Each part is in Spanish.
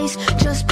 Place. Just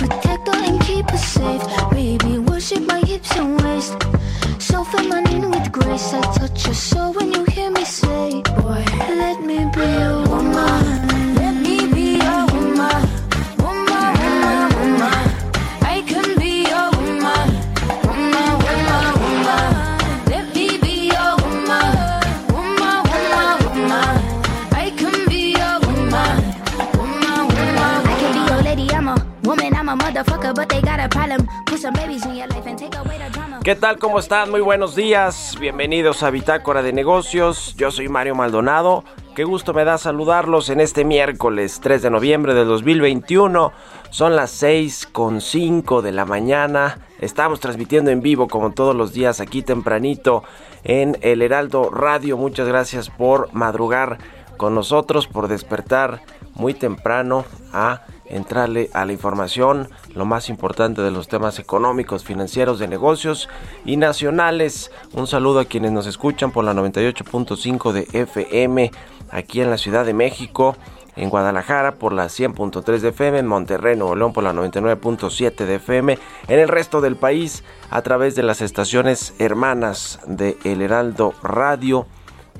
¿Qué tal? ¿Cómo están? Muy buenos días. Bienvenidos a Bitácora de Negocios. Yo soy Mario Maldonado. Qué gusto me da saludarlos en este miércoles 3 de noviembre de 2021. Son las 6 con 5 de la mañana. Estamos transmitiendo en vivo como todos los días aquí tempranito en el Heraldo Radio. Muchas gracias por madrugar con nosotros, por despertar muy temprano a entrarle a la información, lo más importante de los temas económicos, financieros, de negocios y nacionales. Un saludo a quienes nos escuchan por la 98.5 de FM aquí en la Ciudad de México, en Guadalajara por la 100.3 de FM, en Monterrey, Nuevo León por la 99.7 de FM, en el resto del país a través de las estaciones hermanas de El Heraldo Radio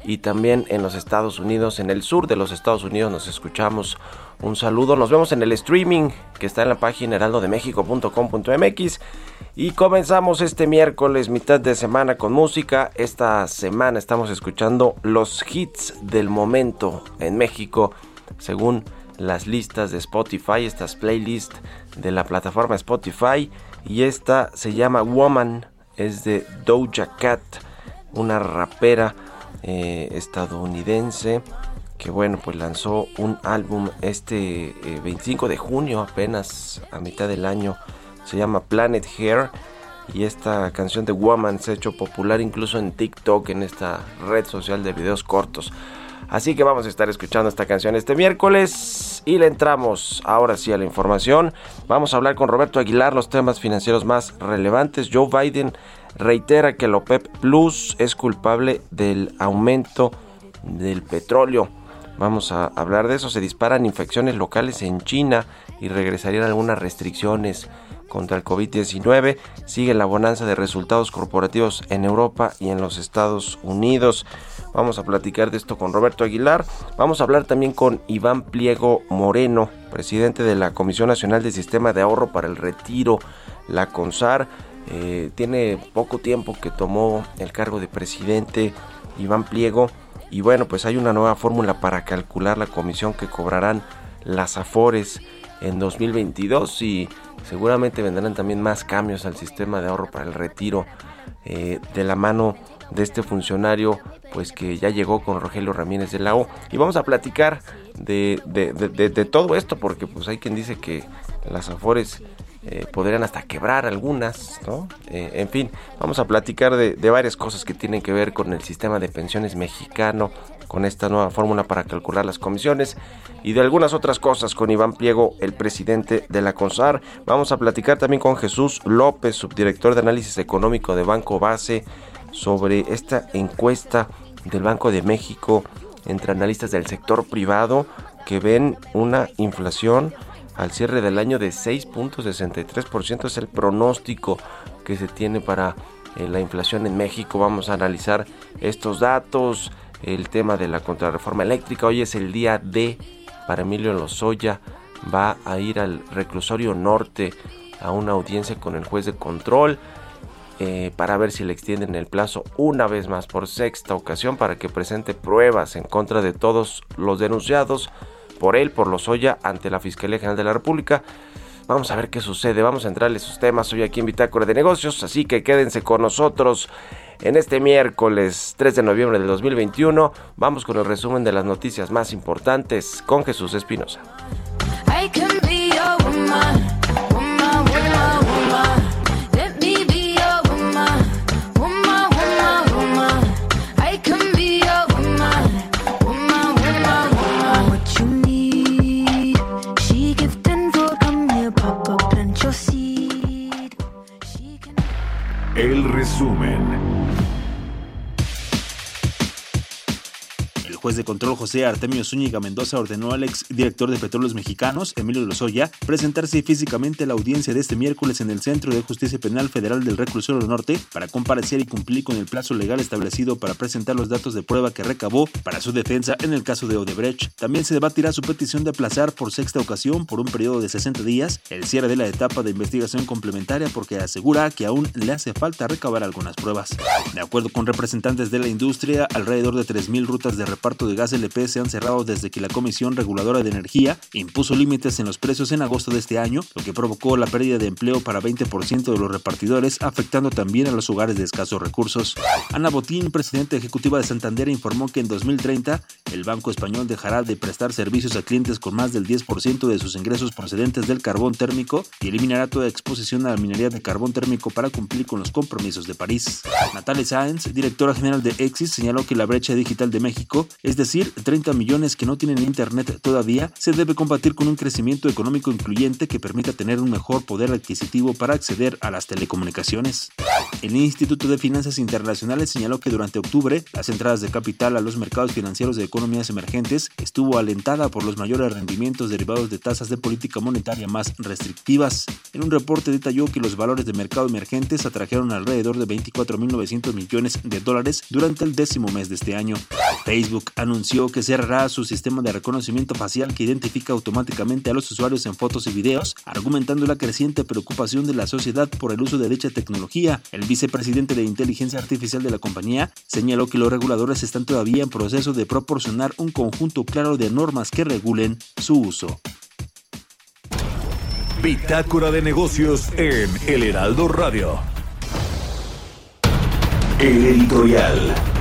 y también en los Estados Unidos, en el sur de los Estados Unidos nos escuchamos. Un saludo, nos vemos en el streaming que está en la página heraldodemexico.com.mx y comenzamos este miércoles mitad de semana con música. Esta semana estamos escuchando los hits del momento en México según las listas de Spotify, estas playlists de la plataforma Spotify. Y esta se llama Woman, es de Doja Cat, una rapera eh, estadounidense que bueno pues lanzó un álbum este eh, 25 de junio apenas a mitad del año. Se llama Planet Hair. Y esta canción de Woman se ha hecho popular incluso en TikTok en esta red social de videos cortos. Así que vamos a estar escuchando esta canción este miércoles y le entramos ahora sí a la información. Vamos a hablar con Roberto Aguilar los temas financieros más relevantes. Joe Biden reitera que el OPEP Plus es culpable del aumento del petróleo. Vamos a hablar de eso. Se disparan infecciones locales en China y regresarían algunas restricciones contra el COVID-19. Sigue la bonanza de resultados corporativos en Europa y en los Estados Unidos. Vamos a platicar de esto con Roberto Aguilar. Vamos a hablar también con Iván Pliego Moreno, presidente de la Comisión Nacional del Sistema de Ahorro para el Retiro, la CONSAR. Eh, tiene poco tiempo que tomó el cargo de presidente Iván Pliego y bueno pues hay una nueva fórmula para calcular la comisión que cobrarán las afores en 2022 y seguramente vendrán también más cambios al sistema de ahorro para el retiro eh, de la mano de este funcionario pues que ya llegó con Rogelio Ramírez de la O. Y vamos a platicar de, de, de, de todo esto porque pues hay quien dice que las afores eh, podrían hasta quebrar algunas, ¿no? Eh, en fin, vamos a platicar de, de, varias cosas que tienen que ver con el sistema de pensiones mexicano, con esta nueva fórmula para calcular las comisiones y de algunas otras cosas con Iván Pliego, el presidente de la CONSAR. Vamos a platicar también con Jesús López, subdirector de análisis económico de Banco Base, sobre esta encuesta del Banco de México entre analistas del sector privado que ven una inflación al cierre del año de 6.63%. Es el pronóstico que se tiene para eh, la inflación en México. Vamos a analizar estos datos, el tema de la contrarreforma eléctrica. Hoy es el día D para Emilio Lozoya. Va a ir al reclusorio norte a una audiencia con el juez de control. Eh, para ver si le extienden el plazo una vez más por sexta ocasión para que presente pruebas en contra de todos los denunciados por él, por Lozoya, ante la Fiscalía General de la República. Vamos a ver qué sucede, vamos a entrarle esos temas hoy aquí en Bitácora de Negocios, así que quédense con nosotros en este miércoles 3 de noviembre del 2021. Vamos con el resumen de las noticias más importantes con Jesús Espinosa. Juez de control José Artemio Zúñiga Mendoza ordenó al ex director de Petróleos Mexicanos, Emilio Lozoya, presentarse físicamente a la audiencia de este miércoles en el Centro de Justicia Penal Federal del Reclusorio Norte para comparecer y cumplir con el plazo legal establecido para presentar los datos de prueba que recabó para su defensa en el caso de Odebrecht. También se debatirá su petición de aplazar por sexta ocasión por un periodo de 60 días el cierre de la etapa de investigación complementaria porque asegura que aún le hace falta recabar algunas pruebas. De acuerdo con representantes de la industria, alrededor de 3.000 rutas de reparto de gas LP se han cerrado desde que la Comisión Reguladora de Energía impuso límites en los precios en agosto de este año, lo que provocó la pérdida de empleo para 20% de los repartidores, afectando también a los hogares de escasos recursos. Ana Botín, presidenta ejecutiva de Santander, informó que en 2030 el Banco Español dejará de prestar servicios a clientes con más del 10% de sus ingresos procedentes del carbón térmico y eliminará toda exposición a la minería de carbón térmico para cumplir con los compromisos de París. Natalia Sáenz, directora general de Exis, señaló que la brecha digital de México es decir, 30 millones que no tienen internet todavía, se debe combatir con un crecimiento económico incluyente que permita tener un mejor poder adquisitivo para acceder a las telecomunicaciones. El Instituto de Finanzas Internacionales señaló que durante octubre las entradas de capital a los mercados financieros de economías emergentes estuvo alentada por los mayores rendimientos derivados de tasas de política monetaria más restrictivas. En un reporte detalló que los valores de mercado emergentes atrajeron alrededor de 24.900 millones de dólares durante el décimo mes de este año. Facebook anunció que cerrará su sistema de reconocimiento facial que identifica automáticamente a los usuarios en fotos y videos, argumentando la creciente preocupación de la sociedad por el uso de dicha tecnología. El vicepresidente de inteligencia artificial de la compañía señaló que los reguladores están todavía en proceso de proporcionar un conjunto claro de normas que regulen su uso. Bitácora de negocios en El Heraldo Radio. El editorial.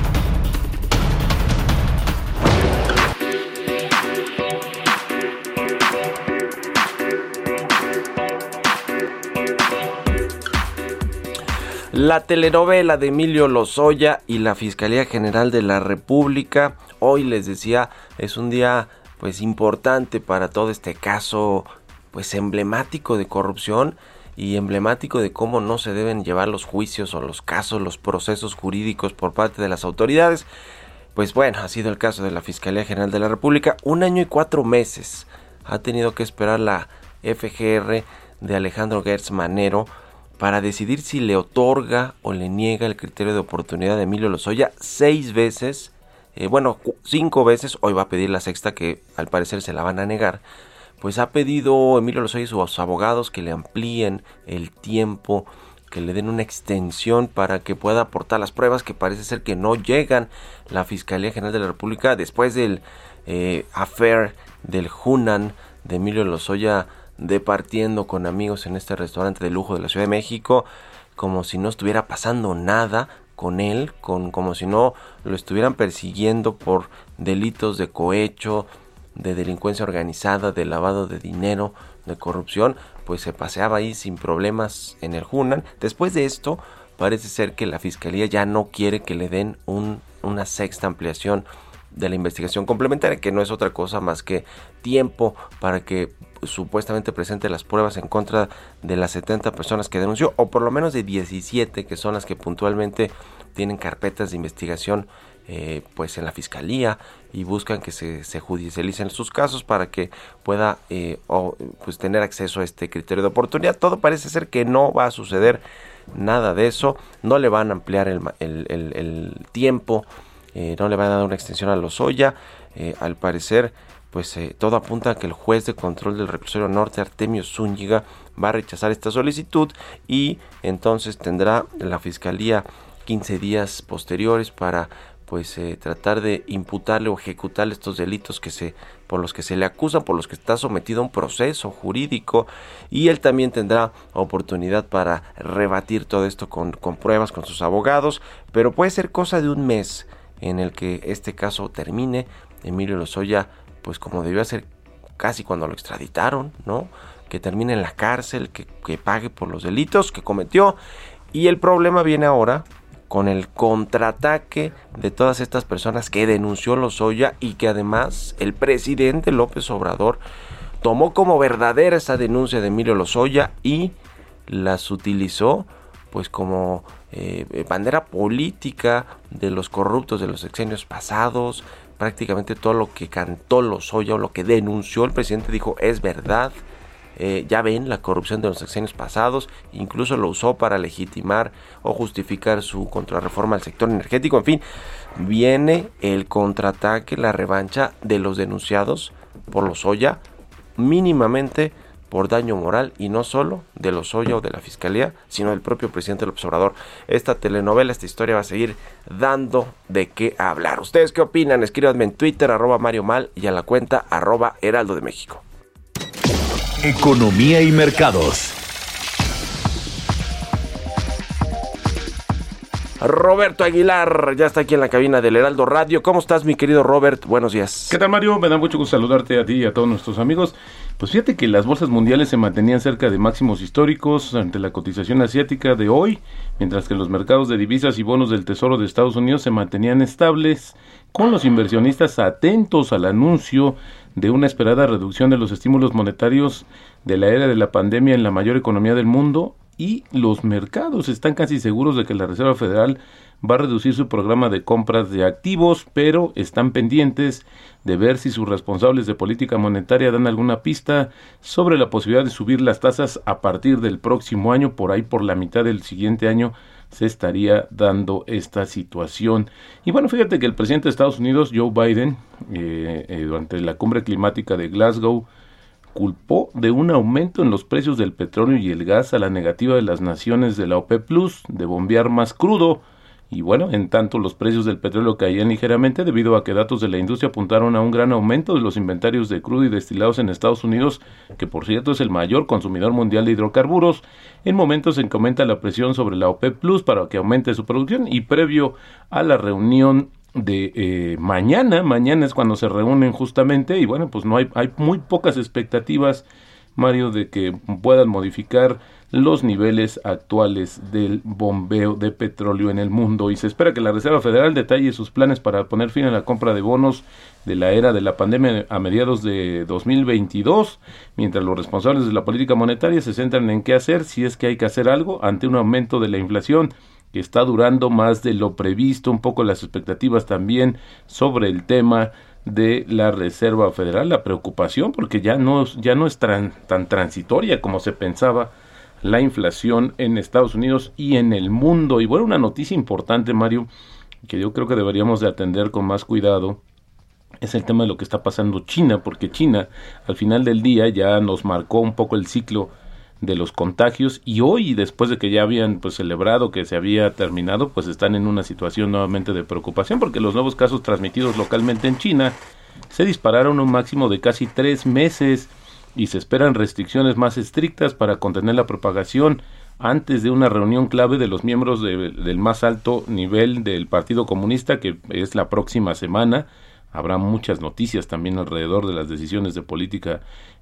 La telenovela de Emilio Lozoya y la Fiscalía General de la República. Hoy les decía, es un día pues importante para todo este caso pues emblemático de corrupción y emblemático de cómo no se deben llevar los juicios o los casos, los procesos jurídicos por parte de las autoridades. Pues bueno, ha sido el caso de la Fiscalía General de la República. Un año y cuatro meses ha tenido que esperar la FGR de Alejandro Gertz Manero para decidir si le otorga o le niega el criterio de oportunidad de Emilio Lozoya seis veces, eh, bueno, cinco veces, hoy va a pedir la sexta que al parecer se la van a negar, pues ha pedido Emilio Lozoya y sus abogados que le amplíen el tiempo, que le den una extensión para que pueda aportar las pruebas que parece ser que no llegan. La Fiscalía General de la República después del eh, affair del Hunan de Emilio Lozoya departiendo con amigos en este restaurante de lujo de la Ciudad de México, como si no estuviera pasando nada con él, con, como si no lo estuvieran persiguiendo por delitos de cohecho, de delincuencia organizada, de lavado de dinero, de corrupción, pues se paseaba ahí sin problemas en el Hunan. Después de esto, parece ser que la fiscalía ya no quiere que le den una sexta ampliación de la investigación complementaria, que no es otra cosa más que tiempo para que supuestamente presente las pruebas en contra de las 70 personas que denunció, o por lo menos de 17 que son las que puntualmente tienen carpetas de investigación eh, pues en la fiscalía y buscan que se, se judicialicen sus casos para que pueda eh, pues tener acceso a este criterio de oportunidad. Todo parece ser que no va a suceder nada de eso, no le van a ampliar el, el, tiempo, eh, no le van a dar una extensión a los Oya, al parecer pues eh, todo apunta a que el juez de control del reclusorio norte, Artemio Zúñiga, va a rechazar esta solicitud y entonces tendrá la fiscalía 15 días posteriores para pues eh, tratar de imputarle o ejecutar estos delitos que se por los que se le acusan, por los que está sometido a un proceso jurídico y él también tendrá oportunidad para rebatir todo esto con, con pruebas con sus abogados, pero puede ser cosa de un mes en el que este caso termine. Emilio Lozoya pues como debió ser casi cuando lo extraditaron, ¿no? Que termine en la cárcel, que, pague por los delitos que cometió. Y el problema viene ahora con el contraataque de todas estas personas que denunció Lozoya y que además el presidente López Obrador tomó como verdadera esa denuncia de Emilio Lozoya y las utilizó pues como eh, bandera política de los corruptos de los sexenios pasados, prácticamente todo lo que cantó Lozoya o lo que denunció el presidente dijo es verdad. Eh, ya ven la corrupción de los sexenios pasados, incluso lo usó para legitimar o justificar su contrarreforma al sector energético. En fin, viene el contraataque, la revancha de los denunciados por Lozoya, mínimamente por daño moral y no solo de los Lozoya o de la Fiscalía, sino del propio presidente del observador. Esta telenovela, esta historia va a seguir dando de qué hablar. ¿Ustedes qué opinan? Escríbanme en Twitter, arroba Mario Mal y a la cuenta arroba Heraldo de México. Economía y mercados. Roberto Aguilar ya está aquí en la cabina del Heraldo Radio. ¿Cómo estás, mi querido Robert? Buenos días. ¿Qué tal, Mario? Me da mucho gusto saludarte a ti y a todos nuestros amigos. Pues fíjate que las bolsas mundiales se mantenían cerca de máximos históricos ante la cotización asiática de hoy, mientras que los mercados de divisas y bonos del Tesoro de Estados Unidos se mantenían estables, con los inversionistas atentos al anuncio de una esperada reducción de los estímulos monetarios de la era de la pandemia en la mayor economía del mundo y los mercados están casi seguros de que la Reserva Federal va a reducir su programa de compras de activos, pero están pendientes de ver si sus responsables de política monetaria dan alguna pista sobre la posibilidad de subir las tasas a partir del próximo año, por ahí por la mitad del siguiente año se estaría dando esta situación. Y bueno, fíjate que el presidente de Estados Unidos, Joe Biden, eh, eh, durante la cumbre climática de Glasgow, culpó de un aumento en los precios del petróleo y el gas a la negativa de las naciones de la OPEP Plus de bombear más crudo. Y bueno, en tanto los precios del petróleo caían ligeramente debido a que datos de la industria apuntaron a un gran aumento de los inventarios de crudo y destilados en Estados Unidos, que por cierto es el mayor consumidor mundial de hidrocarburos, en momentos en que aumenta la presión sobre la OPEP Plus para que aumente su producción y previo a la reunión de eh, mañana, mañana es cuando se reúnen justamente y bueno, pues no hay, hay muy pocas expectativas, Mario, de que puedan modificar los niveles actuales del bombeo de petróleo en el mundo. Y se espera que la Reserva Federal detalle sus planes para poner fin a la compra de bonos de la era de la pandemia a mediados de 2022, mientras los responsables de la política monetaria se centran en qué hacer si es que hay que hacer algo ante un aumento de la inflación que está durando más de lo previsto, un poco las expectativas también sobre el tema de la Reserva Federal, la preocupación porque ya no, ya no es tan, tan transitoria como se pensaba la inflación en Estados Unidos y en el mundo. Y bueno, una noticia importante, Mario, que yo creo que deberíamos de atender con más cuidado, es el tema de lo que está pasando China, porque China al final del día ya nos marcó un poco el ciclo de los contagios y hoy después de que ya habían pues celebrado que se había terminado pues están en una situación nuevamente de preocupación porque los nuevos casos transmitidos localmente en China se dispararon un máximo de casi tres meses y se esperan restricciones más estrictas para contener la propagación antes de una reunión clave de los miembros del más alto nivel del Partido Comunista que es la próxima semana. Habrá muchas noticias también alrededor de las decisiones de política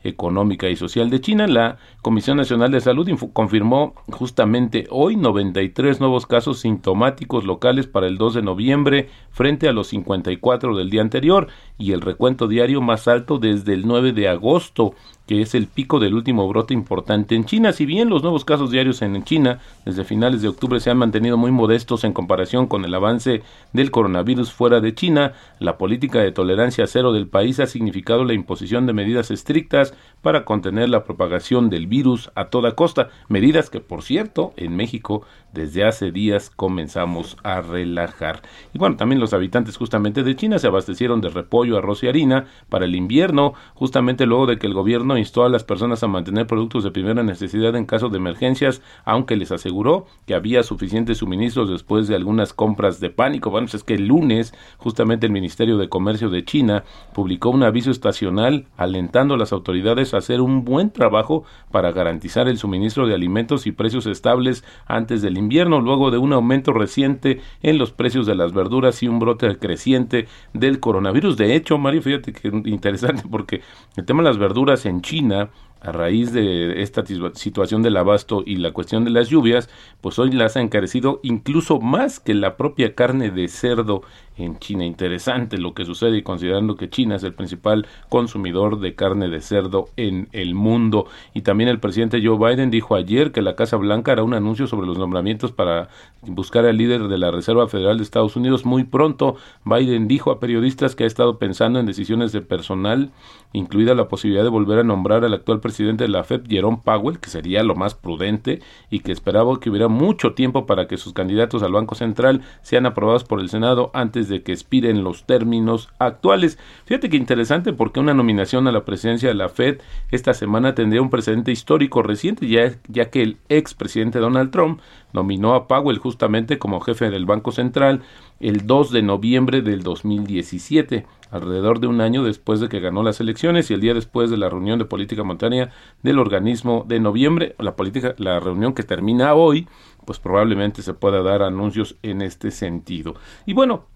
económica y social de China. La Comisión Nacional de Salud confirmó justamente hoy 93 nuevos casos sintomáticos locales para el 2 de noviembre frente a los 54 del día anterior y el recuento diario más alto desde el 9 de agosto que es el pico del último brote importante en China. Si bien los nuevos casos diarios en China desde finales de octubre se han mantenido muy modestos en comparación con el avance del coronavirus fuera de China, la política de tolerancia cero del país ha significado la imposición de medidas estrictas para contener la propagación del virus a toda costa, medidas que por cierto en México desde hace días comenzamos a relajar. Y bueno, también los habitantes justamente de China se abastecieron de repollo, arroz y harina para el invierno, justamente luego de que el gobierno instó a las personas a mantener productos de primera necesidad en caso de emergencias, aunque les aseguró que había suficientes suministros después de algunas compras de pánico. Bueno, pues es que el lunes justamente el Ministerio de Comercio de China publicó un aviso estacional alentando a las autoridades hacer un buen trabajo para garantizar el suministro de alimentos y precios estables antes del invierno, luego de un aumento reciente en los precios de las verduras y un brote creciente del coronavirus. De hecho, Mario, fíjate que interesante porque el tema de las verduras en China a raíz de esta situación del abasto y la cuestión de las lluvias, pues hoy las ha encarecido incluso más que la propia carne de cerdo en China. Interesante lo que sucede y considerando que China es el principal consumidor de carne de cerdo en el mundo. Y también el presidente Joe Biden dijo ayer que la Casa Blanca hará un anuncio sobre los nombramientos para buscar al líder de la Reserva Federal de Estados Unidos muy pronto. Biden dijo a periodistas que ha estado pensando en decisiones de personal, incluida la posibilidad de volver a nombrar al actual presidente de la FED, Jerome Powell, que sería lo más prudente y que esperaba que hubiera mucho tiempo para que sus candidatos al Banco Central sean aprobados por el Senado antes de que expiren los términos actuales. Fíjate que interesante porque una nominación a la presidencia de la Fed esta semana tendría un precedente histórico reciente, ya, ya que el expresidente Donald Trump nominó a Powell justamente como jefe del Banco Central el 2 de noviembre del 2017, alrededor de un año después de que ganó las elecciones y el día después de la reunión de política monetaria del organismo de noviembre, la política, la reunión que termina hoy, pues probablemente se pueda dar anuncios en este sentido. Y bueno,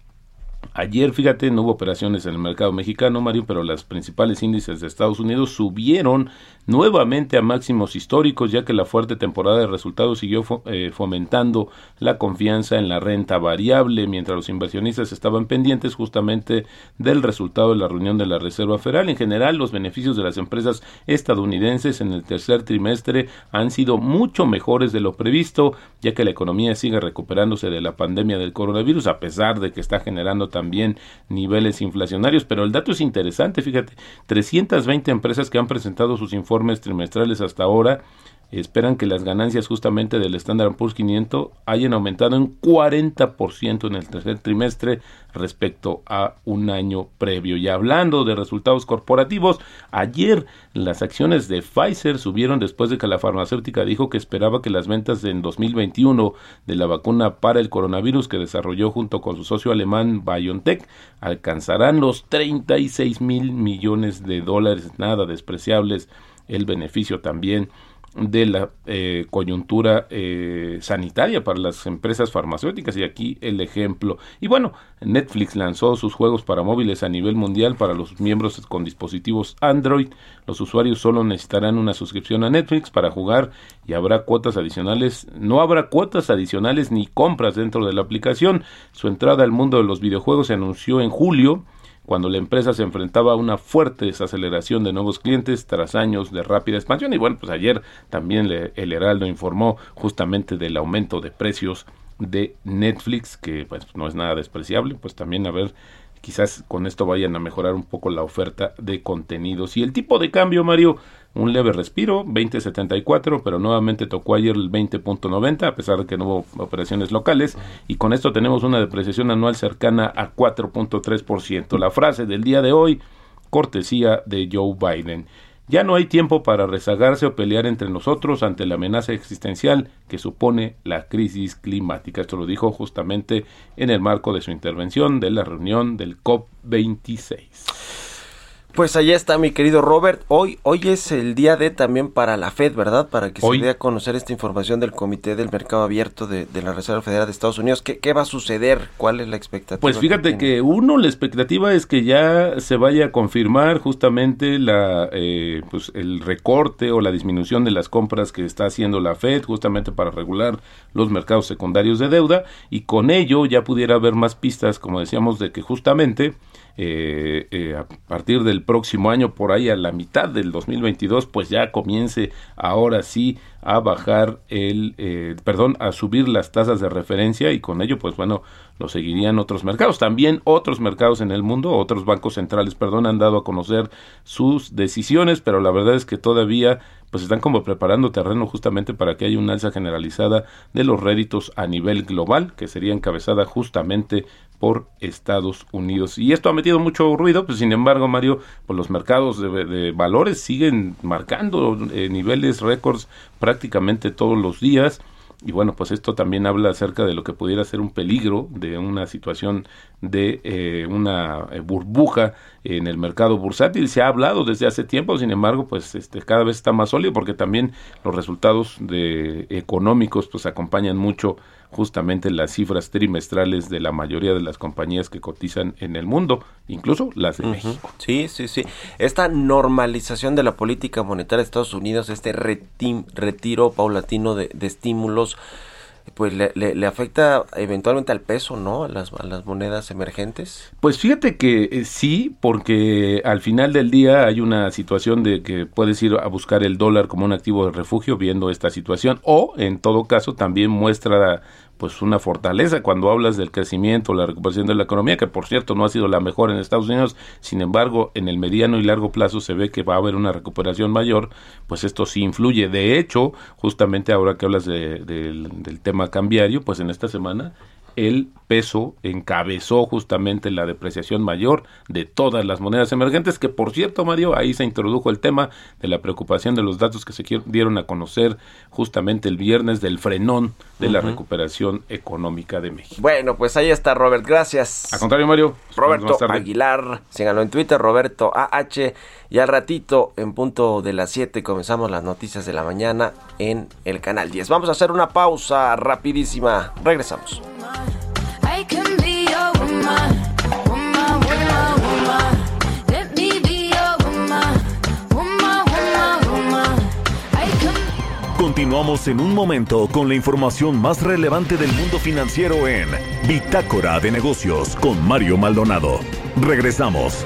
Ayer, fíjate, no hubo operaciones en el mercado mexicano, Mario, pero los principales índices de Estados Unidos subieron nuevamente a máximos históricos, ya que la fuerte temporada de resultados siguió eh, fomentando la confianza en la renta variable, mientras los inversionistas estaban pendientes justamente del resultado de la reunión de la Reserva Federal. En general, los beneficios de las empresas estadounidenses en el tercer trimestre han sido mucho mejores de lo previsto, ya que la economía sigue recuperándose de la pandemia del coronavirus, a pesar de que está generando también niveles inflacionarios. Pero el dato es interesante, fíjate, 320 empresas que han presentado sus informes trimestrales hasta ahora esperan que las ganancias justamente del Standard Poor's 500 hayan aumentado en 40% en el tercer trimestre respecto a un año previo. Y hablando de resultados corporativos, ayer las acciones de Pfizer subieron después de que la farmacéutica dijo que esperaba que las ventas en 2021 de la vacuna para el coronavirus que desarrolló junto con su socio alemán BioNTech alcanzarán los 36 mil millones de dólares, nada despreciables el beneficio también de la eh, coyuntura eh, sanitaria para las empresas farmacéuticas. Y aquí el ejemplo. Y bueno Netflix lanzó sus juegos para móviles a nivel mundial para los miembros con dispositivos Android. Los usuarios solo necesitarán una suscripción a Netflix para jugar y habrá cuotas adicionales. No habrá cuotas adicionales ni compras dentro de la aplicación. Su entrada al mundo de los videojuegos se anunció en julio cuando la empresa se enfrentaba a una fuerte desaceleración de nuevos clientes tras años de rápida expansión. Y bueno, pues ayer también el Heraldo informó justamente del aumento de precios de Netflix, que pues no es nada despreciable, pues también a ver quizás con esto vayan a mejorar un poco la oferta de contenidos. Y el tipo de cambio, Mario, un leve respiro, 20.74, pero nuevamente tocó ayer el 20.90, a pesar de que no hubo operaciones locales, y con esto tenemos una depreciación anual cercana a 4.3%. La frase del día de hoy, cortesía de Joe Biden. Ya no hay tiempo para rezagarse o pelear entre nosotros ante la amenaza existencial que supone la crisis climática. Esto lo dijo justamente en el marco de su intervención de la reunión del COP26. Pues allá está mi querido Robert. Hoy, hoy es el día de también para la Fed, ¿verdad? Para que se dé a conocer esta información del Comité del Mercado Abierto de, la Reserva Federal de Estados Unidos. ¿Qué, ¿Qué, va a suceder? ¿Cuál es la expectativa? Pues fíjate que, uno, la expectativa es que ya se vaya a confirmar justamente la, eh, pues el recorte o la disminución de las compras que está haciendo la Fed justamente para regular los mercados secundarios de deuda y con ello ya pudiera haber más pistas, como decíamos, de que justamente eh, eh, a partir del próximo año, por ahí a la mitad del 2022, pues ya comience ahora sí a bajar el, eh, perdón, a subir las tasas de referencia y con ello, pues bueno, lo seguirían otros mercados. También otros mercados en el mundo, otros bancos centrales, perdón, han dado a conocer sus decisiones, pero la verdad es que todavía pues están como preparando terreno justamente para que haya una alza generalizada de los réditos a nivel global, que sería encabezada justamente por Estados Unidos. Y esto ha metido mucho ruido, pues sin embargo, Mario, pues los mercados de, valores siguen marcando eh, niveles récords prácticamente todos los días. Y bueno, pues esto también habla acerca de lo que pudiera ser un peligro de una situación de eh, una eh, burbuja en el mercado bursátil. Se ha hablado desde hace tiempo, sin embargo, pues este cada vez está más sólido porque también los resultados de económicos pues acompañan mucho justamente las cifras trimestrales de la mayoría de las compañías que cotizan en el mundo, incluso las de México. Sí, sí, sí. Esta normalización de la política monetaria de Estados Unidos, este retiro paulatino de, de estímulos, pues le, le, afecta eventualmente al peso, ¿no? A las, a las monedas emergentes. Pues fíjate que eh, sí, porque al final del día hay una situación de que puedes ir a buscar el dólar como un activo de refugio viendo esta situación, o en todo caso también muestra pues una fortaleza cuando hablas del crecimiento, la recuperación de la economía, que por cierto no ha sido la mejor en Estados Unidos, sin embargo, en el mediano y largo plazo se ve que va a haber una recuperación mayor, pues esto sí influye. De hecho, justamente ahora que hablas del tema cambiario, pues en esta semana el peso encabezó justamente la depreciación mayor de todas las monedas emergentes, que por cierto, Mario, ahí se introdujo el tema de la preocupación de los datos que se dieron a conocer justamente el viernes del frenón de la recuperación económica de México. Bueno, pues ahí está, Robert, gracias. A contrario, Mario. Roberto Aguilar, síganlo en Twitter, Roberto AH, y al ratito, en punto de las 7, comenzamos las noticias de la mañana en el canal 10. Vamos a hacer una pausa rapidísima, regresamos. Continuamos en un momento con la información más relevante del mundo financiero en Bitácora de Negocios con Mario Maldonado. Regresamos.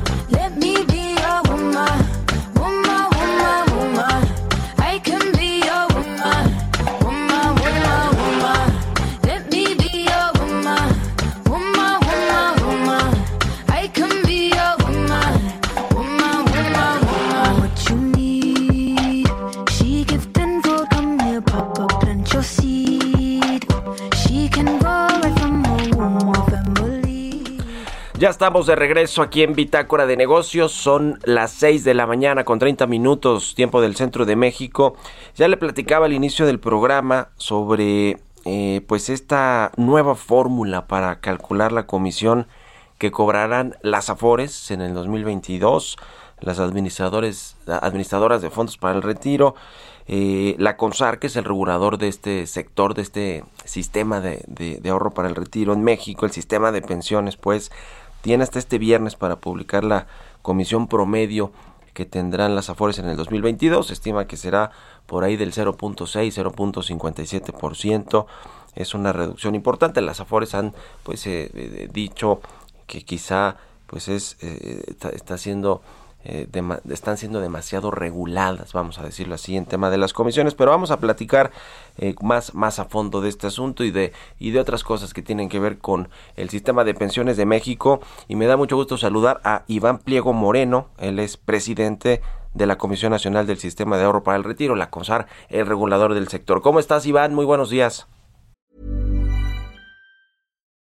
Ya estamos de regreso aquí en Bitácora de Negocios. Son las 6 de la mañana con 30 minutos, tiempo del centro de México. Ya le platicaba al inicio del programa sobre eh, pues esta nueva fórmula para calcular la comisión que cobrarán las AFORES en el 2022, las administradores, administradoras de fondos para el retiro. Eh, la CONSAR, que es el regulador de este sector, de este sistema de, ahorro para el retiro en México, el sistema de pensiones, pues tiene hasta este viernes para publicar la comisión promedio que tendrán las Afores en el 2022. Se estima que será por ahí del 0.6, 0.57%. Es una reducción importante. Las Afores han pues eh, eh, dicho que quizá pues es eh, está, está siendo eh, están siendo demasiado reguladas, vamos a decirlo así, en tema de las comisiones, pero vamos a platicar eh, más, más a fondo de este asunto y de, y de otras cosas que tienen que ver con el sistema de pensiones de México. Y me da mucho gusto saludar a Iván Pliego Moreno, él es presidente de la Comisión Nacional del Sistema de Ahorro para el Retiro, la CONSAR, el regulador del sector. ¿Cómo estás, Iván? Muy buenos días.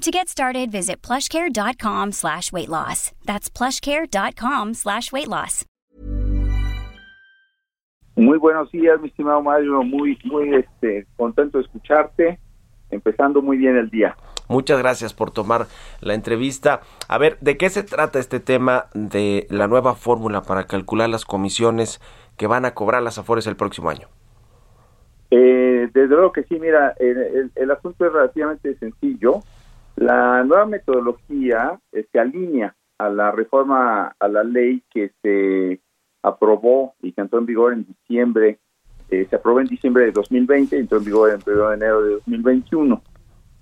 To get started, visit plushcare.com slash weight loss. That's plushcare.com slash weight loss. Muy buenos días, mi estimado Mario. Muy, muy este, contento de escucharte. Empezando muy bien el día. Muchas gracias por tomar la entrevista. A ver, ¿de qué se trata este tema de la nueva fórmula para calcular las comisiones que van a cobrar las Afores el próximo año? Eh, desde luego que sí, mira, el, el, asunto es relativamente sencillo. La nueva metodología eh, se alinea a la reforma, a la ley que se aprobó y que entró en vigor en diciembre, eh, se aprobó en diciembre de 2020 y entró en vigor en 1 de enero de 2021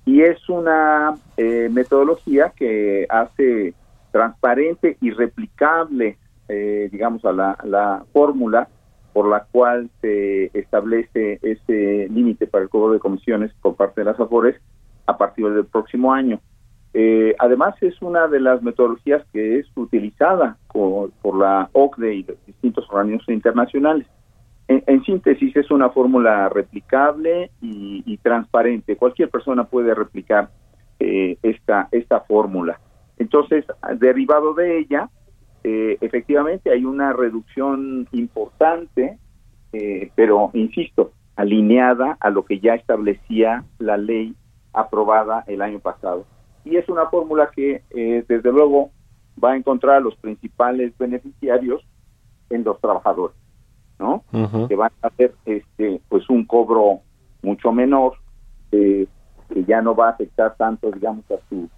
y es una eh, metodología que hace transparente y replicable, digamos, a la, la fórmula por la cual se establece ese límite para el cobro de comisiones por parte de las AFORES a partir del próximo año. Eh, además, es una de las metodologías que es utilizada por, por la OCDE y los distintos organismos internacionales. En, síntesis, es una fórmula replicable y, transparente. Cualquier persona puede replicar eh, esta, fórmula. Entonces, derivado de ella, eh, efectivamente hay una reducción importante, eh, pero insisto, alineada a lo que ya establecía la ley aprobada el año pasado. Y es una fórmula que, desde luego, va a encontrar a los principales beneficiarios en los trabajadores. ¿no? Que van a hacer este pues un cobro mucho menor eh, que ya no va a afectar tanto digamos a sus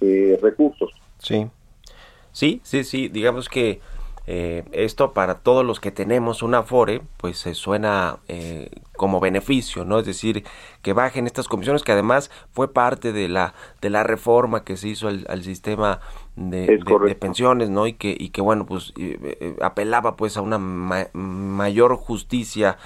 eh, recursos. Sí. Sí, sí, sí, digamos que eh, esto para todos los que tenemos un Afore, pues se suena eh, como beneficio, ¿no? Es decir, que bajen estas comisiones, que además fue parte de la, de la reforma que se hizo al, sistema de, pensiones, ¿no? Y que, y que bueno, pues eh, apelaba pues a una mayor justicia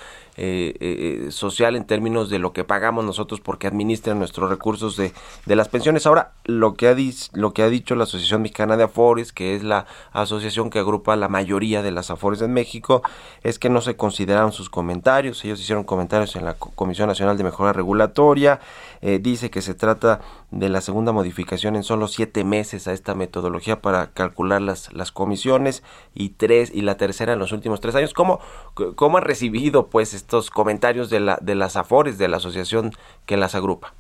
eh, eh, social en términos de lo que pagamos nosotros porque administran nuestros recursos de, de las pensiones. Ahora, lo que, ha lo que ha dicho la Asociación Mexicana de Afores, que es la asociación que agrupa la mayoría de las Afores en México, es que no se consideraron sus comentarios. Ellos hicieron comentarios en la Comisión Nacional de Mejora Regulatoria. Eh, dice que se trata de la segunda modificación en solo siete meses a esta metodología para calcular las, las comisiones y tres y la tercera en los últimos tres años. ¿Cómo, cómo han recibido pues estos comentarios de, la, de las AFORES, de la asociación que las agrupa?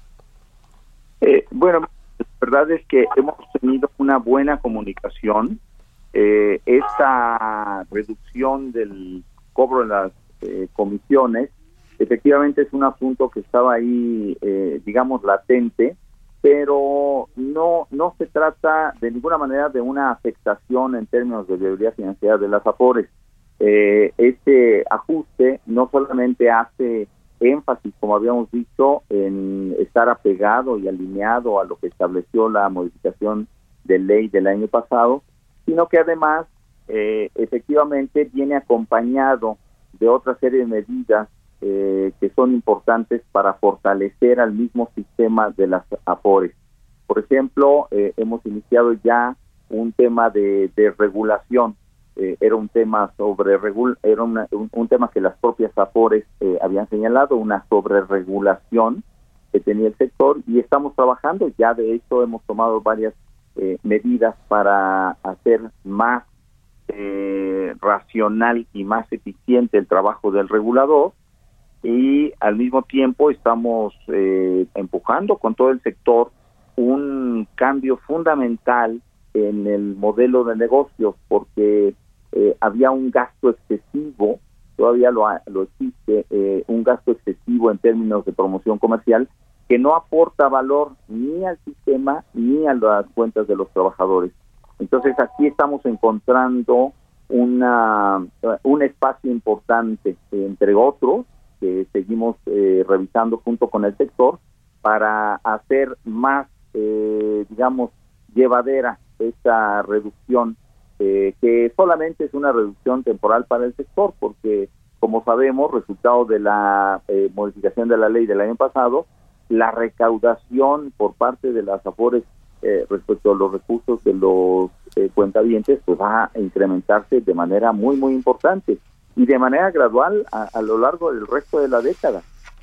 Eh, bueno, la verdad es que hemos tenido una buena comunicación. Eh, esta reducción del cobro de las eh, comisiones efectivamente es un asunto que estaba ahí, eh, digamos, latente, pero no no se trata de ninguna manera de una afectación en términos de viabilidad financiera de las AFORES. Eh, este ajuste no solamente hace énfasis, como habíamos dicho, en estar apegado y alineado a lo que estableció la modificación de ley del año pasado, sino que además eh, efectivamente viene acompañado de otra serie de medidas eh, que son importantes para fortalecer al mismo sistema de las APORES. Por ejemplo, eh, hemos iniciado ya un tema de, regulación. Eh, era un tema sobre era un, tema que las propias APORES habían señalado, una sobreregulación que tenía el sector y estamos trabajando. Ya de hecho hemos tomado varias medidas para hacer más racional y más eficiente el trabajo del regulador y al mismo tiempo estamos eh, empujando con todo el sector un cambio fundamental en el modelo de negocio porque eh, había un gasto excesivo, todavía lo, lo existe, eh, un gasto excesivo en términos de promoción comercial que no aporta valor ni al sistema ni a las cuentas de los trabajadores. Entonces aquí estamos encontrando una un espacio importante entre otros que seguimos eh, revisando junto con el sector para hacer más, eh, digamos, llevadera esta reducción, eh, que solamente es una reducción temporal para el sector, porque, como sabemos, resultado de la modificación de la ley del año pasado, la recaudación por parte de las AFORES eh, respecto a los recursos de los eh, cuentavientes pues va a incrementarse de manera muy muy importante y de manera gradual a, lo largo del resto de la década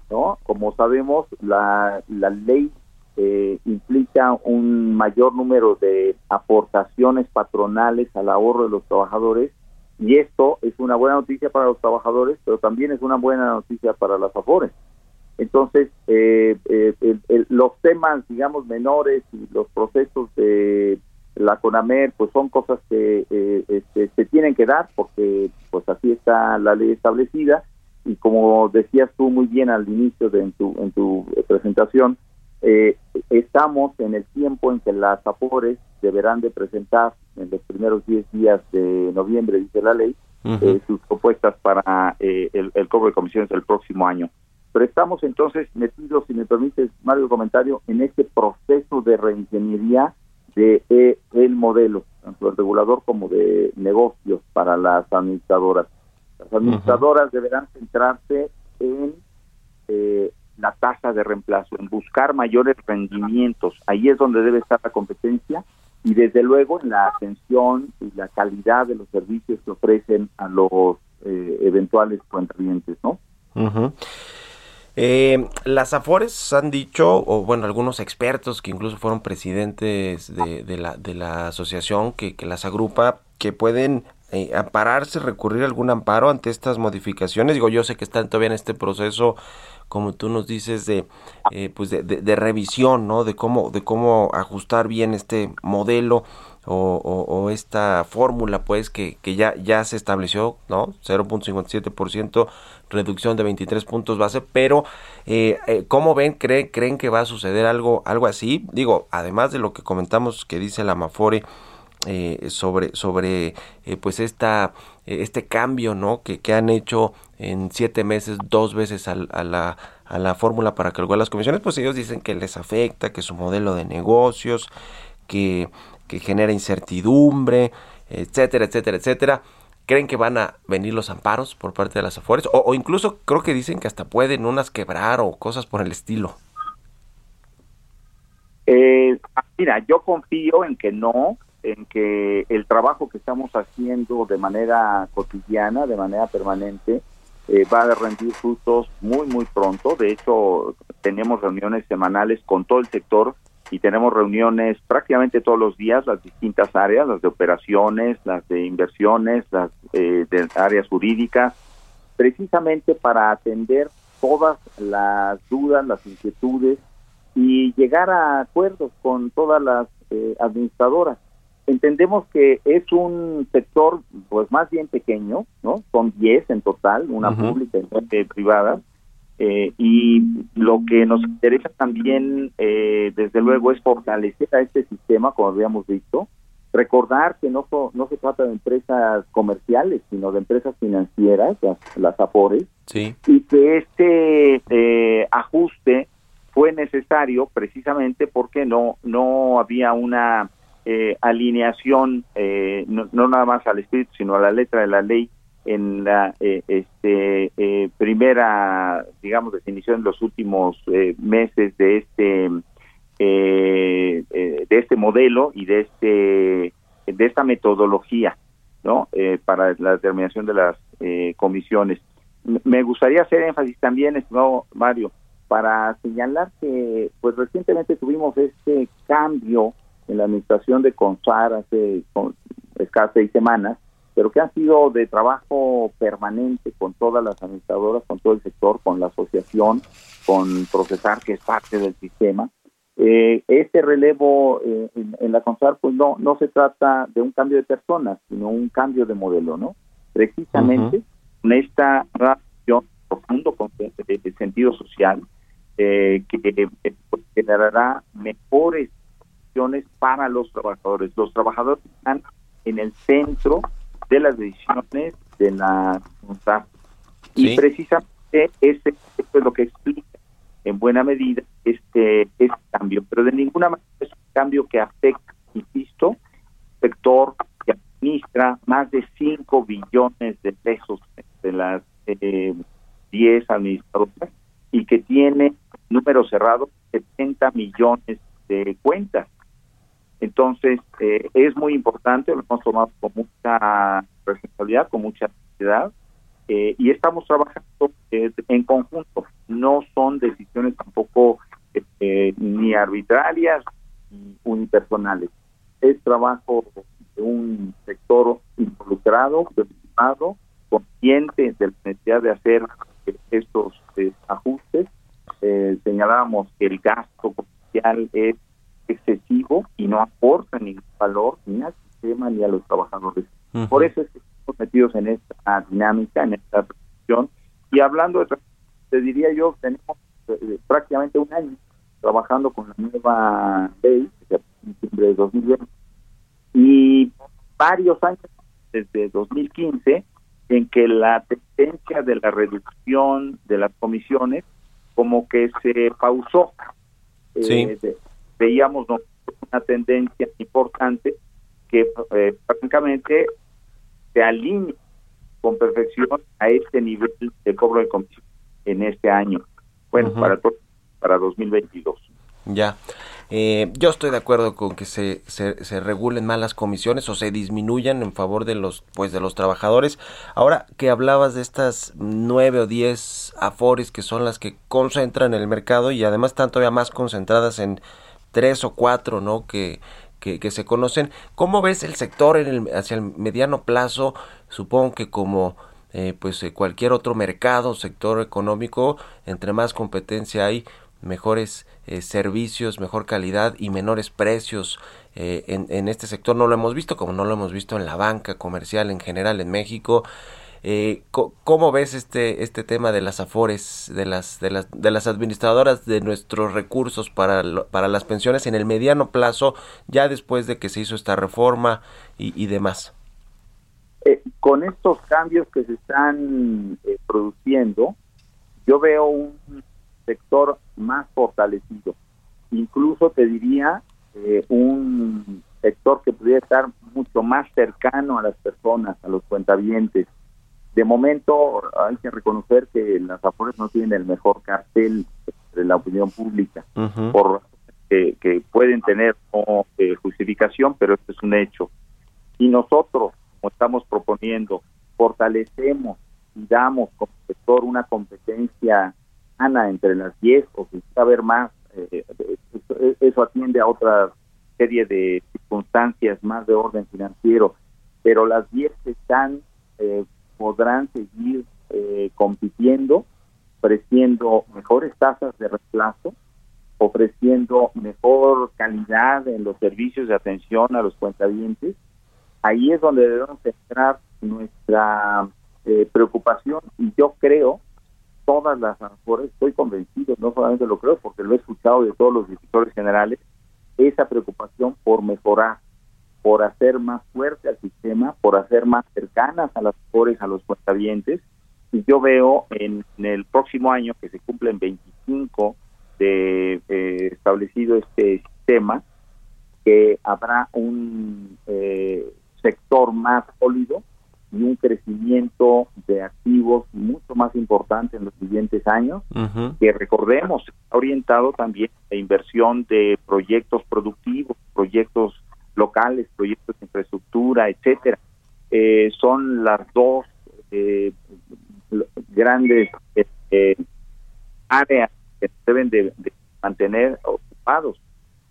no como sabemos la, la ley eh, implica un mayor número de aportaciones patronales al ahorro de los trabajadores y esto es una buena noticia para los trabajadores pero también es una buena noticia para las afores. Entonces, eh, eh, los temas, digamos, menores y los procesos de la CONAMER, pues son cosas que eh, este, se tienen que dar porque pues así está la ley establecida y como decías tú muy bien al inicio de en tu, en tu presentación, estamos en el tiempo en que las APORES deberán de presentar en los primeros 10 días de noviembre, dice la ley, sus propuestas para el, el cobro de comisiones del próximo año. Pero estamos entonces metidos, si me permites, Mario, comentario, en este proceso de reingeniería de eh, el modelo, tanto el regulador como de negocios para las administradoras. Las administradoras deberán centrarse en eh, la tasa de reemplazo, en buscar mayores rendimientos. Ahí es donde debe estar la competencia y desde luego en la atención y la calidad de los servicios que ofrecen a los eh, eventuales clientes, ¿no? Eh, las Afores han dicho, o bueno, algunos expertos que incluso fueron presidentes de, la, de la asociación que, las agrupa, que pueden eh, ampararse, recurrir a algún amparo ante estas modificaciones. Digo, yo sé que están todavía en este proceso, como tú nos dices, de, eh, pues de, de, revisión, ¿no? De cómo, de cómo ajustar bien este modelo o, esta fórmula pues que, que, ya, ya se estableció, ¿no? 0.57% reducción de 23 puntos base, pero eh, eh, ¿cómo ven? ¿Creen, ¿Creen que va a suceder algo, algo así? Digo, además de lo que comentamos que dice la Mafore eh, sobre, sobre eh, pues esta, este cambio, ¿no? Que, que han hecho en siete meses dos veces a, a la a la fórmula para calcular las comisiones, pues ellos dicen que les afecta, que su modelo de negocios, que que genera incertidumbre, etcétera, etcétera, etcétera. ¿Creen que van a venir los amparos por parte de las Afores? O, incluso creo que dicen que hasta pueden unas quebrar o cosas por el estilo. Eh, mira, yo confío en que no, en que el trabajo que estamos haciendo de manera cotidiana, de manera permanente, eh, va a rendir frutos muy, muy pronto. De hecho, tenemos reuniones semanales con todo el sector y tenemos reuniones prácticamente todos los días, las distintas áreas, las de operaciones, las de inversiones, las eh, de áreas jurídicas, precisamente para atender todas las dudas, las inquietudes y llegar a acuerdos con todas las eh, administradoras. Entendemos que es un sector pues más bien pequeño, ¿no? Son 10 en total, una pública y una privada, eh, y lo que nos interesa también, eh, desde luego, es fortalecer a este sistema, como habíamos visto, recordar que no, no se trata de empresas comerciales, sino de empresas financieras, las, las AFORES, y que este eh, ajuste fue necesario precisamente porque no, no había una alineación, no, no nada más al espíritu, sino a la letra de la ley en la eh, este, eh, primera, digamos, definición en los últimos eh, meses de este de este modelo y de este de esta metodología, ¿no? para la determinación de las comisiones. Me gustaría hacer énfasis también, estimado Mario, para señalar que, pues recientemente tuvimos este cambio en la administración de CONSAR hace escasas seis semanas pero que ha sido de trabajo permanente con todas las administradoras, con todo el sector, con la asociación, con Procesar, que es parte del sistema. Eh, este relevo eh, en, la CONSAR, pues no, no se trata de un cambio de personas, sino un cambio de modelo, ¿no? Precisamente con esta relación profundo con el, sentido social, eh, que pues, generará mejores opciones para los trabajadores. Los trabajadores están en el centro de las decisiones de la CONSAR. Y precisamente esto es lo que explica en buena medida este, este cambio, pero de ninguna manera es un cambio que afecta, insisto, sector que administra más de 5 billones de pesos de las eh, 10 administradoras y que tiene número cerrado 70 millones de cuentas. Entonces, eh, es muy importante, lo hemos tomado con mucha responsabilidad, con mucha ansiedad, eh, y estamos trabajando eh, en conjunto. No son decisiones tampoco ni arbitrarias ni unipersonales. Es trabajo de un sector involucrado, preocupado, consciente de la necesidad de hacer estos ajustes. señalábamos que el gasto comercial es excesivo y no aporta ningún valor ni al sistema ni a los trabajadores. Por eso es que estamos metidos en esta dinámica, en esta transición. Y hablando de te diría yo, tenemos eh, prácticamente un año trabajando con la nueva ley, de diciembre de 2020, y varios años desde 2015 en que la tendencia de la reducción de las comisiones como que se pausó. Sí. Eh, veíamos una tendencia importante que eh, francamente se alinea con perfección a este nivel de cobro de comisión en este año. Bueno, para para 2022. Ya. Eh, yo estoy de acuerdo con que se, se, se, regulen más las comisiones o se disminuyan en favor de los pues de los trabajadores. Ahora que hablabas de estas nueve o diez afores que son las que concentran el mercado y además están todavía más concentradas en tres o cuatro, ¿no? Que, que, se conocen. ¿Cómo ves el sector en el, hacia el mediano plazo? Supongo que como eh, pues eh, cualquier otro mercado, sector económico, entre más competencia hay, mejores eh, servicios, mejor calidad y menores precios en, en, este sector. No lo hemos visto como no lo hemos visto en la banca comercial en general en México. Eh, ¿Cómo ves este este tema de las afores, de las de las de las administradoras de nuestros recursos para para las pensiones en el mediano plazo, ya después de que se hizo esta reforma y, demás? Eh, con estos cambios que se están eh, produciendo, yo veo un sector más fortalecido. Incluso te diría un sector que pudiera estar mucho más cercano a las personas, a los cuentavientes, de momento hay que reconocer que las Afores no tienen el mejor cartel de la opinión pública, por que, que, pueden tener eh, justificación, pero esto es un hecho. Y nosotros, como estamos proponiendo, fortalecemos y damos como sector una competencia sana entre las 10 o si haber más, eh, eso, eso atiende a otra serie de circunstancias más de orden financiero, pero las 10 están eh, podrán seguir eh, compitiendo, ofreciendo mejores tasas de reemplazo, ofreciendo mejor calidad en los servicios de atención a los cuentavientes. Ahí es donde debemos centrar nuestra eh, preocupación y yo creo todas las ANFORES, estoy convencido, no solamente lo creo porque lo he escuchado de todos los directores generales, esa preocupación por mejorar por hacer más fuerte al sistema, por hacer más cercanas a las pobres, a los cuentavientes. Y yo veo en, el próximo año, que se cumplen 25 de eh, establecido este sistema, que habrá un eh, sector más sólido y un crecimiento de activos mucho más importante en los siguientes años, que recordemos, está orientado también a inversión de proyectos productivos, proyectos locales, proyectos de infraestructura, etcétera. Eh, son las dos eh, grandes eh, áreas que deben de, mantener ocupados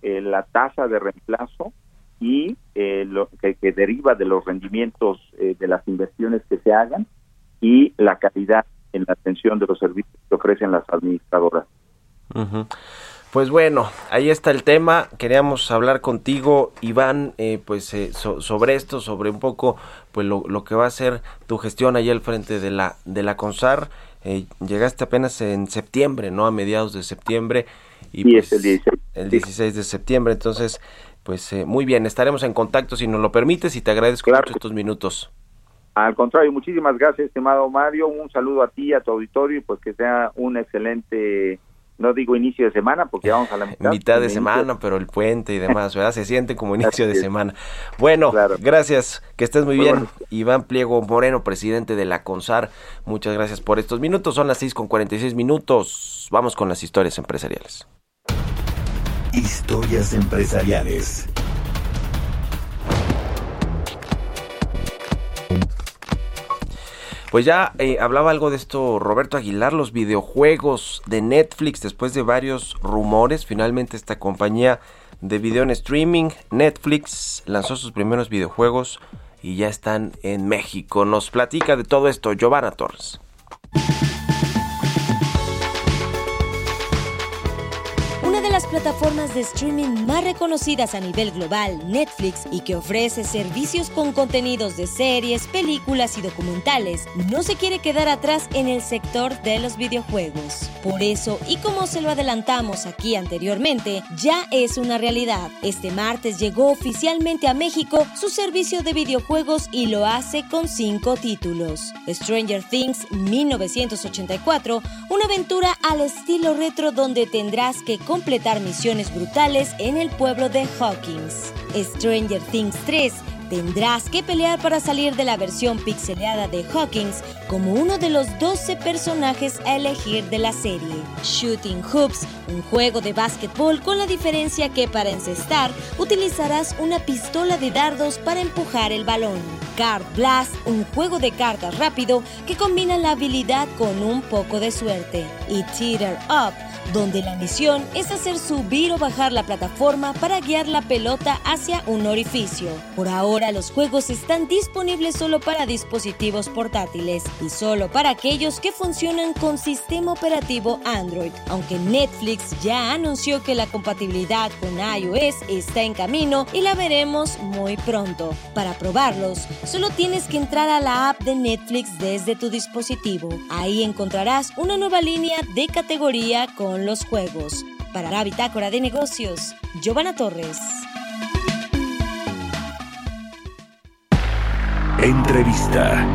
la tasa de reemplazo y lo que, deriva de los rendimientos de las inversiones que se hagan y la calidad en la atención de los servicios que ofrecen las administradoras. Pues bueno, ahí está el tema. Queríamos hablar contigo, Iván, eh, pues eh, sobre esto, sobre un poco, pues lo, que va a ser tu gestión ahí al frente de la de la Consar. Eh, llegaste apenas en septiembre, ¿no? A mediados de septiembre. Y pues, el 16. El 16 de septiembre, entonces, pues muy bien, estaremos en contacto si nos lo permites y te agradezco mucho estos minutos. Al contrario, muchísimas gracias, estimado Mario. Un saludo a ti, a tu auditorio y pues que sea un excelente no digo inicio de semana porque vamos a la mitad. Mitad de semana, pero el puente y demás, ¿verdad? Se siente como inicio de semana. Bueno, gracias, que estés muy, bien. Iván Pliego Moreno, presidente de la CONSAR, muchas gracias por estos minutos. Son las 6 con 46 minutos. Vamos con las historias empresariales. Historias empresariales. Pues ya eh, hablaba algo de esto Roberto Aguilar, los videojuegos de Netflix, después de varios rumores, finalmente esta compañía de video en streaming, Netflix, lanzó sus primeros videojuegos y ya están en México. Nos platica de todo esto Giovanna Torres. Las plataformas de streaming más reconocidas a nivel global, Netflix, y que ofrece servicios con contenidos de series, películas y documentales, no se quiere quedar atrás en el sector de los videojuegos. Por eso, y como se lo adelantamos aquí anteriormente, ya es una realidad. Este martes llegó oficialmente a México su servicio de videojuegos y lo hace con cinco títulos. Stranger Things 1984, una aventura al estilo retro donde tendrás que completar misiones brutales en el pueblo de Hawkins. Stranger Things 3 tendrás que pelear para salir de la versión pixeleada de Hawkins como uno de los 12 personajes a elegir de la serie. Shooting Hoops, un juego de básquetbol con la diferencia que para encestar utilizarás una pistola de dardos para empujar el balón. Card Blast, un juego de cartas rápido que combina la habilidad con un poco de suerte. Y Teeter Up, donde la misión es hacer subir o bajar la plataforma para guiar la pelota hacia un orificio. Por ahora los juegos están disponibles solo para dispositivos portátiles y solo para aquellos que funcionan con sistema operativo Android, aunque Netflix ya anunció que la compatibilidad con iOS está en camino y la veremos muy pronto. Para probarlos, solo tienes que entrar a la app de Netflix desde tu dispositivo. Ahí encontrarás una nueva línea de categoría con los juegos. Para la Bitácora de Negocios, Giovanna Torres. Entrevista.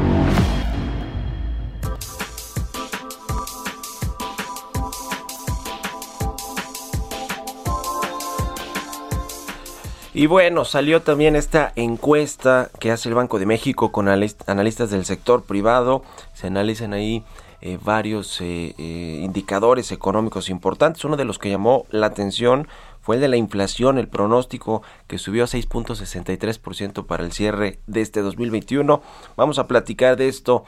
Y bueno, salió también esta encuesta que hace el Banco de México con analistas del sector privado. Se analizan ahí eh, varios eh, eh, indicadores económicos importantes. Uno de los que llamó la atención fue el de la inflación, el pronóstico que subió a 6.63% para el cierre de este 2021. Vamos a platicar de esto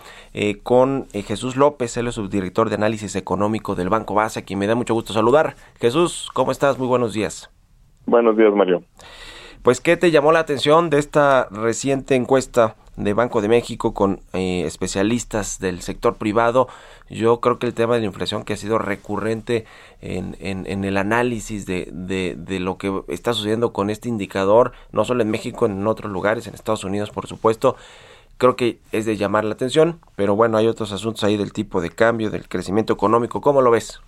con Jesús López, él es subdirector de análisis económico del Banco Base, a quien me da mucho gusto saludar. Jesús, ¿cómo estás? Muy buenos días. Buenos días, Mario. Pues, ¿qué te llamó la atención de esta reciente encuesta de Banco de México con eh, especialistas del sector privado. Yo creo que el tema de la inflación que ha sido recurrente en, en, el análisis de, de, lo que está sucediendo con este indicador, no solo en México, en otros lugares, en Estados Unidos, por supuesto, creo que es de llamar la atención, pero bueno, hay otros asuntos ahí del tipo de cambio, del crecimiento económico. ¿Cómo lo ves?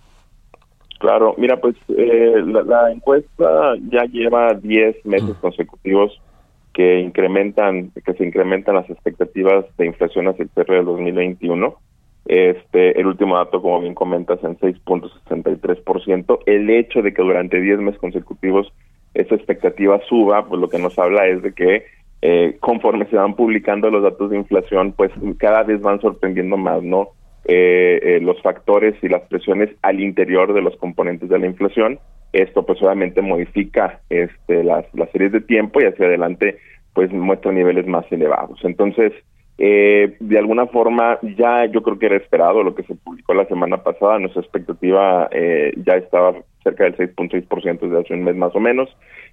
Claro, mira, pues eh, la, la, encuesta ya lleva 10 meses mm. consecutivos que incrementan, que se incrementan las expectativas de inflación hacia el cierre del 2021. Este, el último dato, como bien comentas, en 6.63%. El hecho de que durante 10 meses consecutivos esa expectativa suba, pues lo que nos habla es de que eh, conforme se van publicando los datos de inflación, pues cada vez van sorprendiendo más, ¿no? Eh, eh, los factores y las presiones al interior de los componentes de la inflación esto pues obviamente modifica este, las, series de tiempo y hacia adelante pues muestra niveles más elevados. Entonces, eh, de alguna forma ya yo creo que era esperado lo que se publicó la semana pasada, nuestra expectativa eh, ya estaba cerca del 6.6% desde hace un mes más o menos.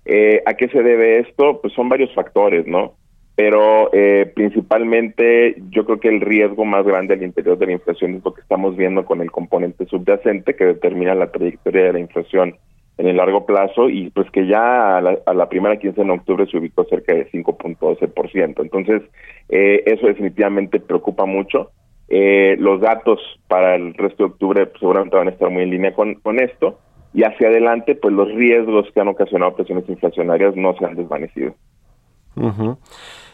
Eh, ¿A qué se debe esto? Pues son varios factores, ¿no? Pero eh, principalmente yo creo que el riesgo más grande al interior de la inflación es lo que estamos viendo con el componente subyacente que determina la trayectoria de la inflación en el largo plazo y pues que ya a la, primera quincena de octubre se ubicó cerca de 5.12%. Entonces, eh, eso definitivamente preocupa mucho. Eh, los datos para el resto de octubre pues, seguramente van a estar muy en línea con, con esto y hacia adelante pues los riesgos que han ocasionado presiones inflacionarias no se han desvanecido.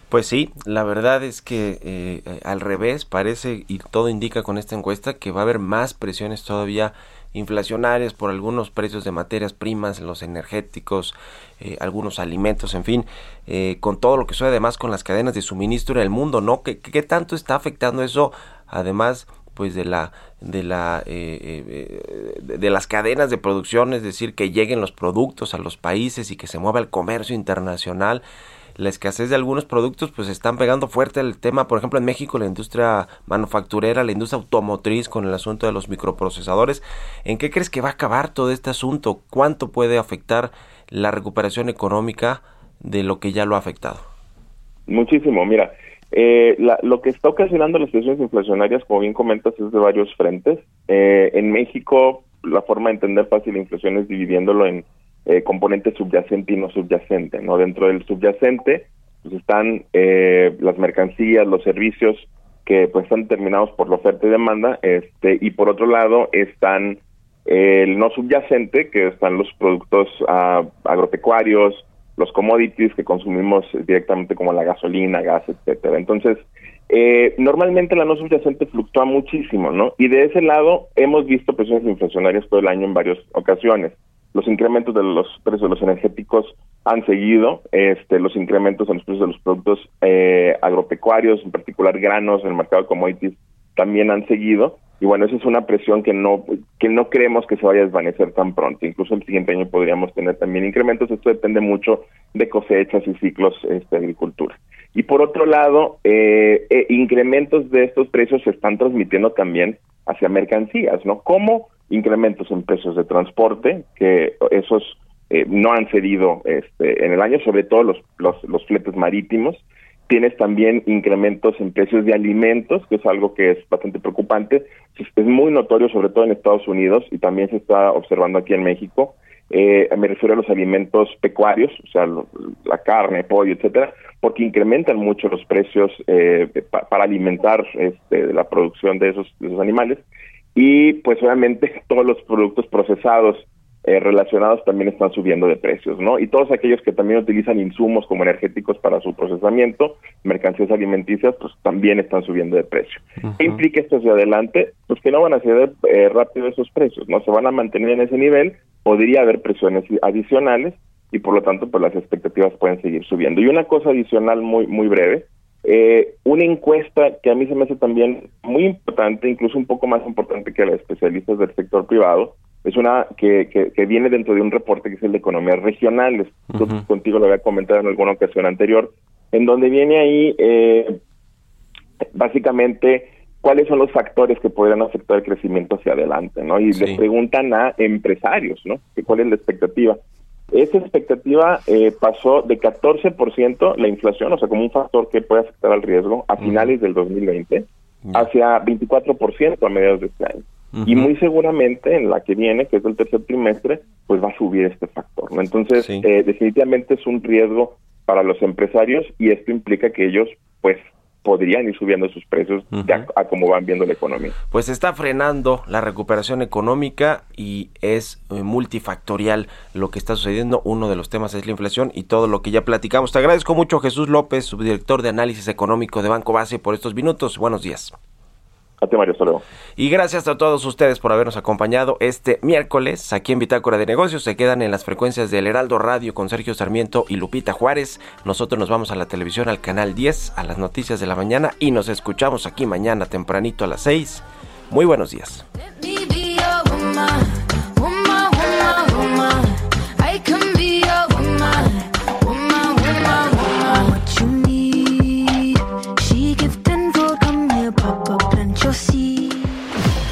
Pues sí, la verdad es que eh, al revés parece y todo indica con esta encuesta que va a haber más presiones todavía inflacionarias por algunos precios de materias primas, los energéticos, eh, algunos alimentos, en fin, eh, con todo lo que sucede además con las cadenas de suministro en el mundo, ¿no? ¿Qué, qué tanto está afectando eso? Además, pues de la de la eh, de las cadenas de producción es decir que lleguen los productos a los países y que se mueva el comercio internacional la escasez de algunos productos pues están pegando fuerte el tema, por ejemplo en México la industria manufacturera, la industria automotriz con el asunto de los microprocesadores. ¿En qué crees que va a acabar todo este asunto? ¿Cuánto puede afectar la recuperación económica de lo que ya lo ha afectado? Muchísimo, mira, eh, lo que está ocasionando las presiones inflacionarias, como bien comentas, es de varios frentes. Eh, en México, la forma de entender fácil la inflación es dividiéndolo en eh, componente subyacente y no subyacente. ¿no? Dentro del subyacente pues están eh, las mercancías, los servicios que pues están determinados por la oferta y demanda, este, y por otro lado están el no subyacente, que están los productos ah, agropecuarios, los commodities que consumimos directamente como la gasolina, gas, etcétera. Entonces, eh, normalmente la no subyacente fluctúa muchísimo, ¿no? Y de ese lado hemos visto presiones inflacionarias todo el año en varias ocasiones los incrementos de los precios de los energéticos han seguido, este, los incrementos en los precios de los productos eh, agropecuarios, en particular granos, en el mercado de commodities, también han seguido. Y bueno, esa es una presión que no que no creemos que se vaya a desvanecer tan pronto. Incluso el siguiente año podríamos tener también incrementos. Esto depende mucho de cosechas y ciclos este, de agricultura. Y por otro lado, eh, eh, incrementos de estos precios se están transmitiendo también hacia mercancías, ¿no? ¿Cómo? incrementos en precios de transporte, que esos eh, no han cedido este, en el año, sobre todo los, los, los fletes marítimos. Tienes también incrementos en precios de alimentos, que es algo que es bastante preocupante. Es muy notorio, sobre todo en Estados Unidos, y también se está observando aquí en México. Eh, me refiero a los alimentos pecuarios, o sea, la carne, pollo, etcétera, porque incrementan mucho los precios eh, para alimentar este, la producción de esos, de esos animales y pues obviamente todos los productos procesados eh, relacionados también están subiendo de precios, ¿no? Y todos aquellos que también utilizan insumos como energéticos para su procesamiento, mercancías alimenticias, pues también están subiendo de precio. ¿Qué implica esto hacia adelante? Pues que no van a ceder eh, rápido esos precios, ¿no? Se van a mantener en ese nivel, podría haber presiones adicionales y por lo tanto pues las expectativas pueden seguir subiendo. Y una cosa adicional muy muy breve, eh, una encuesta que a mí se me hace también muy importante, incluso un poco más importante que las especialistas del sector privado, es una que, que, viene dentro de un reporte que es el de economías regionales. Contigo lo había comentado en alguna ocasión anterior, en donde viene ahí eh, básicamente cuáles son los factores que podrían afectar el crecimiento hacia adelante, ¿no? Y les preguntan a empresarios, ¿no? ¿Cuál es la expectativa? Esa expectativa eh, pasó de 14% la inflación, o sea, como un factor que puede afectar al riesgo a finales del 2020, hacia 24% a mediados de este año. Y muy seguramente en la que viene, que es el tercer trimestre, pues va a subir este factor. ¿no? Entonces, eh, definitivamente es un riesgo para los empresarios y esto implica que ellos, pues, podrían ir subiendo sus precios a, como van viendo la economía. Pues está frenando la recuperación económica y es eh, multifactorial lo que está sucediendo. Uno de los temas es la inflación y todo lo que ya platicamos. Te agradezco mucho Jesús López, subdirector de análisis económico de Banco Base, por estos minutos. Buenos días. A ti, Mario, hasta luego. Y gracias a todos ustedes por habernos acompañado este miércoles aquí en Bitácora de Negocios. Se quedan en las frecuencias del Heraldo Radio con Sergio Sarmiento y Lupita Juárez. Nosotros nos vamos a la televisión al canal 10 a las noticias de la mañana y nos escuchamos aquí mañana tempranito a las 6. Muy buenos días.